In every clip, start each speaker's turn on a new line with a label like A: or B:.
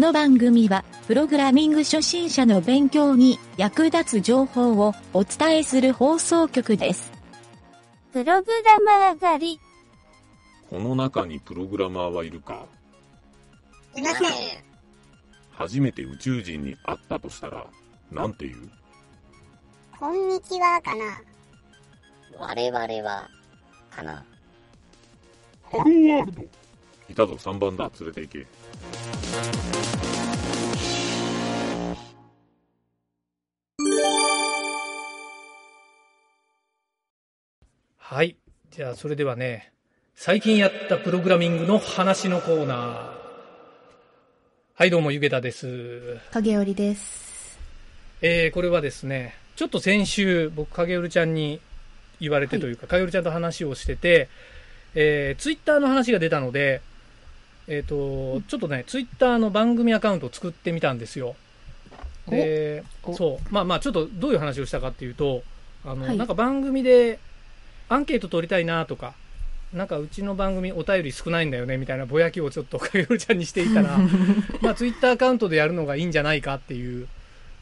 A: の番組は、プログラミング初心者の勉強に役立つ情報をお伝えする放送局です。
B: プログラマー狩り。
C: この中にプログラマーはいるか？
D: いません。
C: 初めて宇宙人に会ったとしたら、なんて言う？
D: こんにちはかな。
E: 我々は、かな。
C: ハローワールドいたぞ3番だ、連れて行け。
F: はい。じゃあ、それではね、最近やったプログラミングの話のコーナー。はい、どうも、ゆげたです。
G: 影織です。
F: えー、これはですね、ちょっと先週、僕、影織ちゃんに言われてというか、影織ちゃんと話をしてて、えー、ツイッターの話が出たので、えっ、と、ちょっとね、ツイッターの番組アカウントを作ってみたんですよ。で、
G: お？
F: そう。まあまあ、ちょっとどういう話をしたかっていうと、あの、
G: はい
F: なんか番組でアンケート取りたいなとか、なんかうちの番組お便り少ないんだよねみたいなぼやきをちょっと影織ちゃんにしていたら、まあツイッターアカウントでやるのがいいんじゃないかっていう、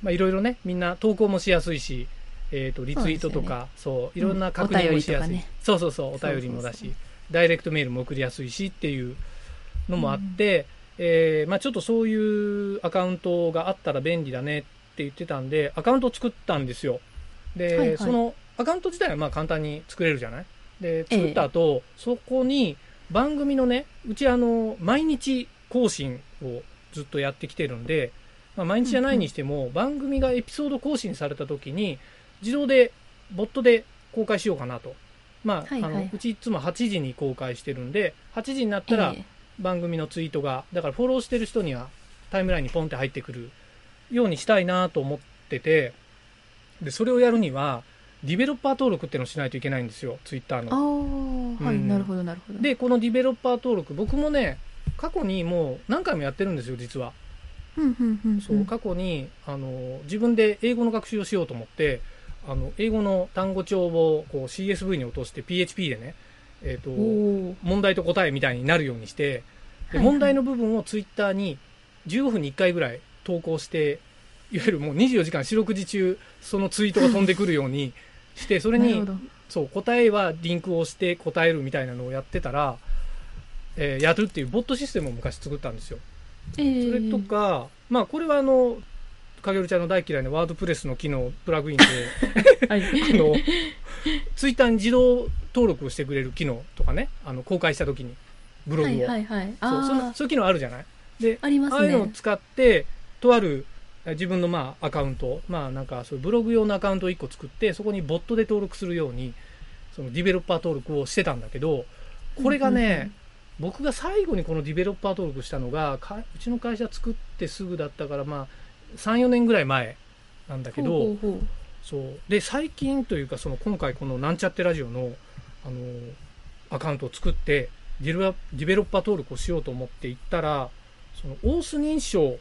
F: まあいろいろね、みんな投稿もしやすいし、えっ、と、リツイートとか、そう,、いろんな確認もしやすい。
G: ね。
F: そうそうそう、お便りもだし、ダイレクトメールも送りやすいしっていうのもあって、えーまあちょっとそういうアカウントがあったら便利だねって言ってたんで、アカウントを作ったんですよ。で、
G: はいはい。
F: そのアカウント自体はまあ簡単に作れるじゃない？で、作った後、そこに番組のね、うちあの、毎日更新をずっとやってきてるんで、まあ、毎日じゃないにしても、番組がエピソード更新された時に、自動で、ボットで公開しようかなと。まあ、あの、うちいつも8時に公開してるんで、8時になったら
G: え。
F: 番組のツイートが、だからフォローしてる人にはタイムラインにポンって入ってくるようにしたいなと思ってて、で、それをやるには、ディベロッパー登録っていうのをしないといけないんですよ、ツイッター
G: え
F: の。
G: ああ、はい、
F: うん
G: なるほど、なるほど。
F: で、このディベロッパー登録、僕もね、過去にもう何回もやってるんですよ、実は。
G: うん、うん、うん。
F: そう、過去に、あの、自分で英語の学習をしようと思って、あの、英語の単語帳をこう CSV に落として PHP でね、えっ、と、
G: おー
F: 問題と答えみたいになるようにして、で問題の部分をツイッターに15分に1回ぐらい投稿して、いわゆるもう24時間四六時中、そのツイートが飛んでくるようにして、それに。そう、答えはリンクを押して答えるみたいなのをやってたら、えーやるっていうボットシステムを昔作ったんですよ。
G: ええ
F: それとか、まあこれはあの、影織ちゃんの大嫌いなワードプレスの機能、プラグインで、
G: はい。
F: あの、ツイッターに自動登録をしてくれる機能とかね、あの、公開した時に、ブログを。
G: はい、はい、はい。
F: そうその
G: あ
F: そういう機能あるじゃない？で、
G: あ、あります
F: ああいうのを
G: ね。
F: 使って、とあるえ自分のまあアカウント、まあなんかそういうブログ用のアカウントを1個作って、そこにボットで登録するように、そのディベロッパー登録をしてたんだけど、これがね、
G: うんうんうん
F: 僕が最後にこのディベロッパー登録したのが、かうちの会社作ってすぐだったから、まあ、3、4年ぐらい前なんだけど、そう。で、最近というか、その今回このなんちゃってラジオの、あの、アカウントを作って、ディベロッパー登録をしようと思っていったら、その、オース認証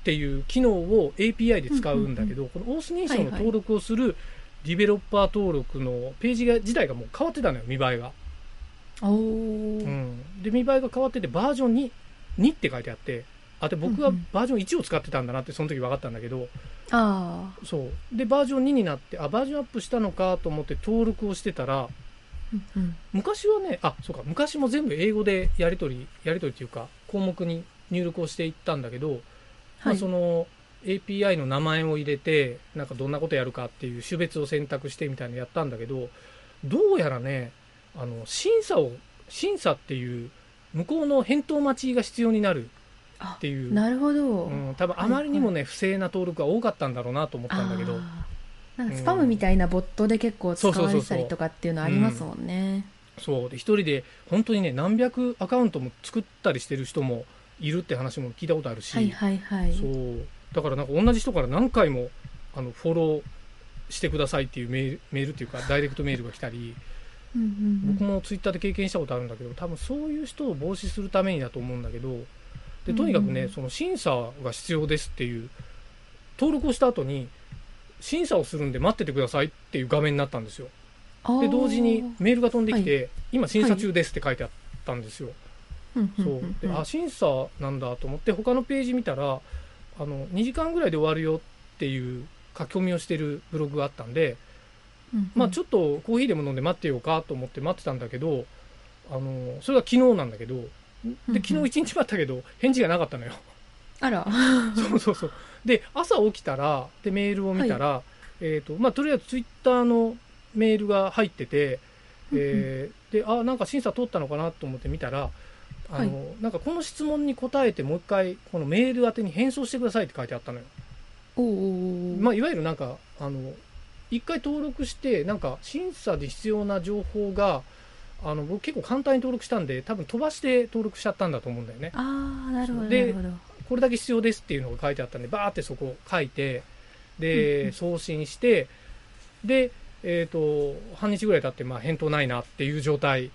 F: っていう機能を API で使うんだけど、このオース認証の登録をするディベロッパー登録のページが自体がもう変わってたのよ、見栄えが。
G: おー
F: うん。で、見栄えが変わってて、バージョン2、2って書いてあって、あ、で、僕はバージョン1を使ってたんだなって、その時分かったんだけど、
G: ああ。
F: そう。で、バージョン2になって、あ、バージョンアップしたのかと思って登録をしてたら、
G: うんうん
F: 昔はね、あ、そうか、昔も全部英語でやり取り、やり取りっていうか、項目に入力をしていったんだけど、まあ、
G: はい
F: その API の名前を入れて、なんかどんなことやるかっていう種別を選択してみたいなのやったんだけど、どうやらね、あの、審査を、審査っていう、向こうの返答待ちが必要になる
G: あ
F: っていう、
G: なるほど。
F: うん、多分あまりにもね、不正な登録が多かったんだろうなと思ったんだけど、
G: なんかスパムみたいなボットで結構使われてたりとかっていうのありますもんね。
F: そう。で、一人で、本当にね、何百アカウントも作ったりしてる人もいるって話も聞いたことあるし、
G: はいはいはい。
F: そう。だからなんか同じ人から何回も、あの、フォローしてくださいっていうメール、メールっていうか、ダイレクトメールが来たり、
G: うんうん
F: 僕もツイッターで経験したことあるんだけど、多分そういう人を防止するためにだと思うんだけど、で、とにかくね、
G: うん
F: その審査が必要ですっていう、登録をした後に、審査をするんで待っててくださいっていう画面になったんですよ。で、同時にメールが飛んできて、今審査中ですって書いてあったんですよ。そう。であ審査なんだと思って他のページ見たらあの2時間ぐらいで終わるよっていう書き込みをしてるブログがあったんで、まあち
G: ょ
F: ょっとコーヒーでも飲んで待ってようかと思って待ってたんだけどあのそれが昨日なんだけどで昨日一日待ったけど返事がなかったのよ。
G: あら。
F: そうそうそう。で朝起きたらでメールを見たら、えーとまあ、とりあえずツイッターのメールが入ってて、えーであなんか審査通ったのかなと思って見たらあの、なんかこの質問に答えてもう一回このメール宛てに返送してくださいって書いてあったのよ、まあ、いわゆるなんかあの一回登録してなんか審査で必要な情報があの僕結構簡単に登録したんで多分飛ばして登録しちゃったんだと思うんだよね。
G: ああ、なるほど、な
F: で。これだけ必要ですっていうのが書いてあったんでバーってそこ書いてで、送信してでえっ、と半日ぐらい経ってまあ返答ないなっていう状態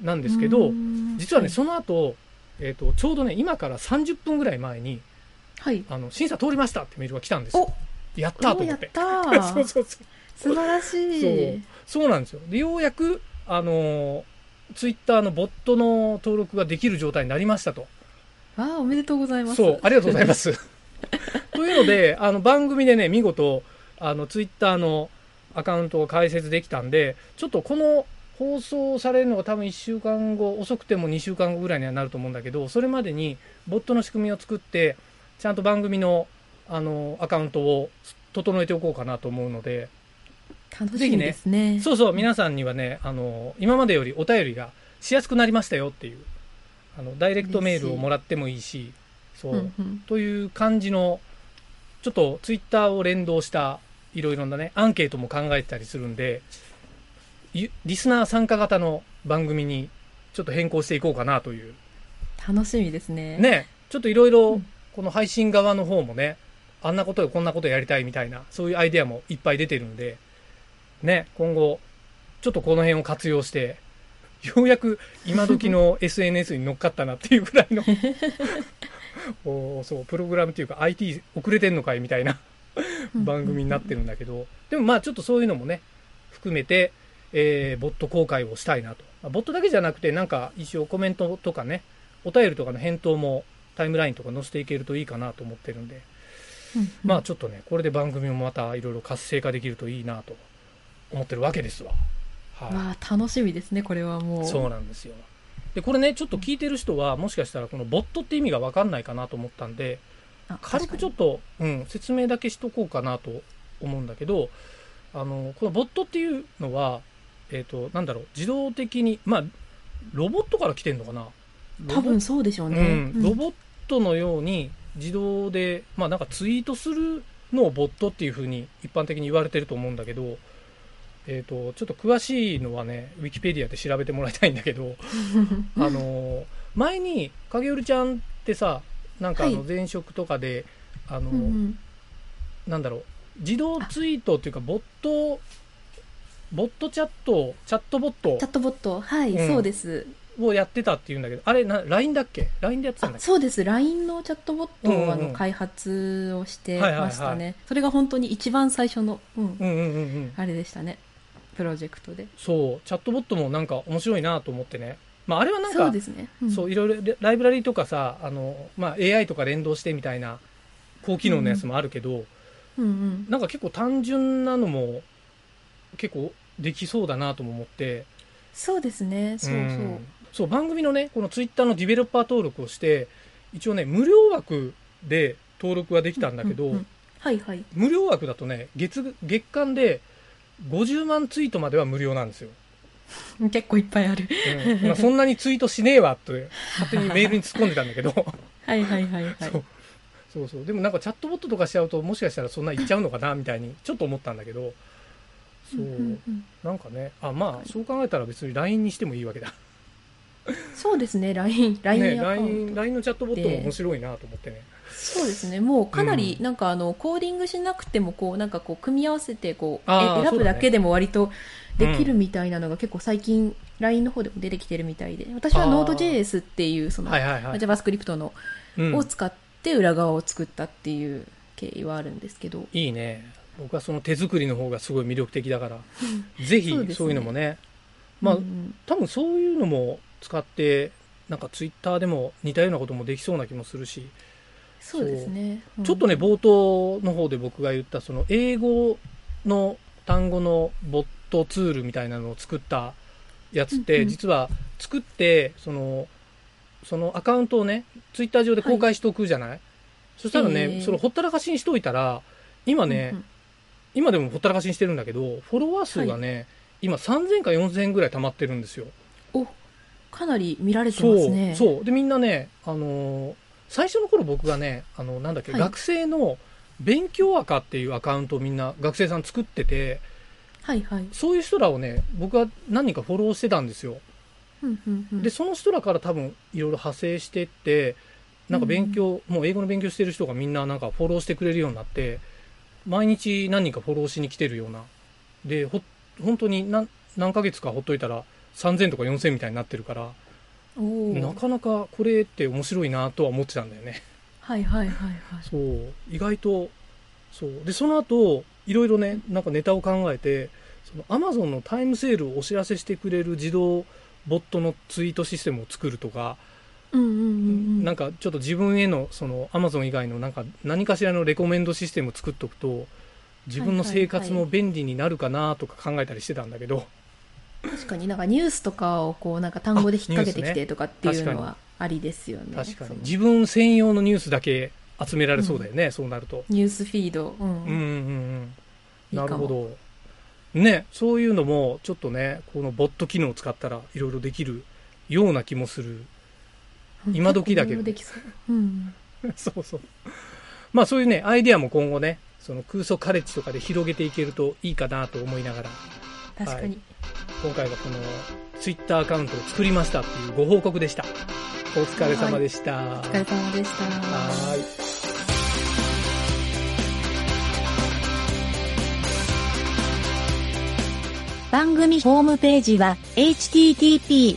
F: なんですけど実はね、
G: はい、
F: その後、えー、とちょうどね今から30分ぐらい前に
G: はい。
F: あの審査通りましたってメールが来たんですよ。
G: お。
F: やったーと思って。
G: おやったー。
F: そうそうそう。
G: 素晴らしい。
F: そう。なんですよ。でようやくあのツイッターのボットの登録ができる状態になりましたと。
G: わあ、おめでとうございます。
F: そう、ありがとうございます。というので、あの番組でね、見事、あのツイッターのアカウントを開設できたんで、ちょっとこの放送されるのが多分1週間後、遅くても2週間後ぐらいにはなると思うんだけど、それまでにボットの仕組みを作って、ちゃんと番組のあのアカウントを整えておこうかなと思うので、
G: 楽しみですね。
F: そうそう、皆さんにはね、あの今までよりお便りがしやすくなりましたよっていう、あのダイレクトメールをもらってもいいし、そう。
G: うんうん
F: という感じの、ちょっとツイッターを連動したいろいろなね、アンケートも考えてたりするんで、ゆリスナー参加型の番組にちょっと変更していこうかなという。
G: 楽しみですね。
F: ね、ちょっといろいうろ
G: ん、
F: この配信側の方もね、あんなことよ、こんなことやりたいみたいな、そういうアイデアもいっぱい出てるんで、ね、今後、ちょっとこの辺を活用して、ようやく今時の SNS に乗っかったなっていうぐらいの。おーそうプログラムっていうか IT 遅れてんのかいみたいな番組になってるんだけど。でもまあちょっとそういうのもね含めて、えーボット公開をしたいなと。まあボットだけじゃなくてなんか一応コメントとかねお便りとかの返答もタイムラインとか載せていけるといいかなと思ってるんで。
G: うん。
F: まあちょっとねこれで番組もまたいろいろ活性化できるといいなと思ってるわけですわ。はい。
G: わあ、楽しみですね、これはもう。
F: そうなんですよ。で、これね、ちょっと聞いてる人は、もしかしたらこのボットって意味がわかんないかなと思ったんで、
G: あ
F: 軽くちょっ
G: 確
F: と、うん、説明だけしとこうかなと思うんだけど、あの、このボットっていうのは、えっ、と、なんだろう、自動的に、まあ、ロボットから来てんのかな？
G: 多分そうでしょうね。
F: うん、ロボットのように自動で、まあなんかツイートするのをボットっていうふうに一般的に言われてると思うんだけど、えっ、と、ちょっと詳しいのはね、ウィキペディアで調べてもらいたいんだけど、あの、前に影織ちゃんってさ、なんかあの
G: はい。
F: 前職とかで、あの、
G: うんうん。
F: なんだろう、自動ツイートっていうか、ボット、ボットチャット、チャットボット
G: チャットボット、はい、
F: うん
G: そうです。
F: をやってたっていうんだけど、あれな、LINE だっけ ?LINE でやってたんだ
G: そうです。LINE のチャットボット
F: うんうんうん
G: をあの開発をして
F: はいはいはい
G: ましたね。それが本当に一番最初の、うん、
F: うんうんうんうん。
G: あれでしたね。プロジェクトで。
F: そう、チャットボットもなんか面白いなと思ってね。まあ、あれはなんか、
G: そうですね。うん
F: そういろいろライブラリとかさ、あの、まあ、AI とか連動してみたいな高機能のやつもあるけど、
G: うんうん。
F: なんか結構単純なのも結構できそうだなとも思って、
G: そうですね。そうそう。
F: んそう、番組のね、このツイッターのディベロッパー登録をして、一応ね、無料枠で登録ができたんだけど、
G: うんうんはいはい。
F: 無料枠だとね、月、月間で50万ツイートまでは無料なんですよ。
G: 結構いっぱいある。
F: うんまあ、そんなにツイートしねえわって勝手にメールに突っ込んでたんだけど
G: はいはいはいはい。
F: そうそうそうでもなんかチャットボットとかしちゃうともしかしたらそんな言っちゃうのかなみたいにちょっと思ったんだけどそう、なんかねあまあそう考えたら別に LINE にしてもいいわけだ。
G: そうですね、LINE、カウント。
F: LINE, LINE のチャットボットも面白いなと思ってね。
G: そうですね、もうかなり
F: う
G: なんかあのコーディングしなくてもこうなんかこう組み合わせてこう選ぶだけでも割とできる
F: うん
G: みたいなのが結構最近 LINE の方でも出てきてるみたいで、私は Node.js っていうその
F: はいはいはい、
G: JavaScript の
F: うん。
G: を使って裏側を作ったっていう経緯はあるんですけど、
F: いいね僕はその手作りの方がすごい魅力的だからぜひ
G: そう
F: いうのもねまあ、
G: うん
F: 多分そういうのも使ってなんかツイッターでも似たようなこともできそうな気もするし、
G: そうですね。う。ん。
F: ちょっとね、冒頭の方で僕が言った、その英語の単語のボットツールみたいなのを作ったやつって、実は作って、その、そのアカウントをね、ツイッター上で公開しておくじゃない、そしたらね、
G: えー。
F: そのほったらかしにしといたら、今ね、今でもほったらかしにしてるんだけど、フォロワー数がね、今3000か4000ぐらい溜まってるんですよ。
G: お、かなり見られて
F: そう、
G: ますね。
F: そう。で、みんなね、あのー最初の頃僕がね、あの、なんだっけ、
G: はい
F: 学生の勉強赤っていうアカウントをみんな学生さん作ってて、
G: はいはい。
F: そういう人らをね、僕は何人かフォローしてたんですよ。
G: うんうんうん
F: で、その人らから多分いろいろ派生してって、なんか勉強、もう英語の勉強してる人がみんななんかフォローしてくれるようになって、毎日何人かフォローしに来てるような。で、ほ、本当に何、何ヶ月かほっといたら3000とか4000みたいになってるから、なかなかこれって面白いなとは思ってたんだよね。
G: はいはいはいはい。
F: そう。意外と、そう。で、その後、いろいろね、なんかネタを考えて、その Amazon のタイムセールをお知らせしてくれる自動ボットのツイートシステムを作るとか。なんかちょっと自分への、その Amazon 以外のなんか何かしらのレコメンドシステムを作っとくと、自分の生活も便利になるかなとか考えたりしてたんだけど、
G: 確かになんかニュースとかをこうなんか単語で引っ掛けてきてとかっていうのはありですよね。
F: 確かに自分専用のニュースだけ集められそうだよね、そうなると。
G: ニュースフィード。うん。
F: うんうんうんなるほど。ね、そういうのも、ちょっとね、このボット機能を使ったらいろいろできるような気もする。今時だけど
G: 結構いろいろできそう。うん。
F: そうそう。まあそういうね、アイディアも今後ね、その空想カレッジとかで広げていけるといいかなと思いながら、
G: 確かに。
F: 今回はこのツイッターアカウントを作りましたっていうご報告でした。お疲れ様でした。
G: お疲れ様でした。
F: はーい。
A: 番組ホームページは http://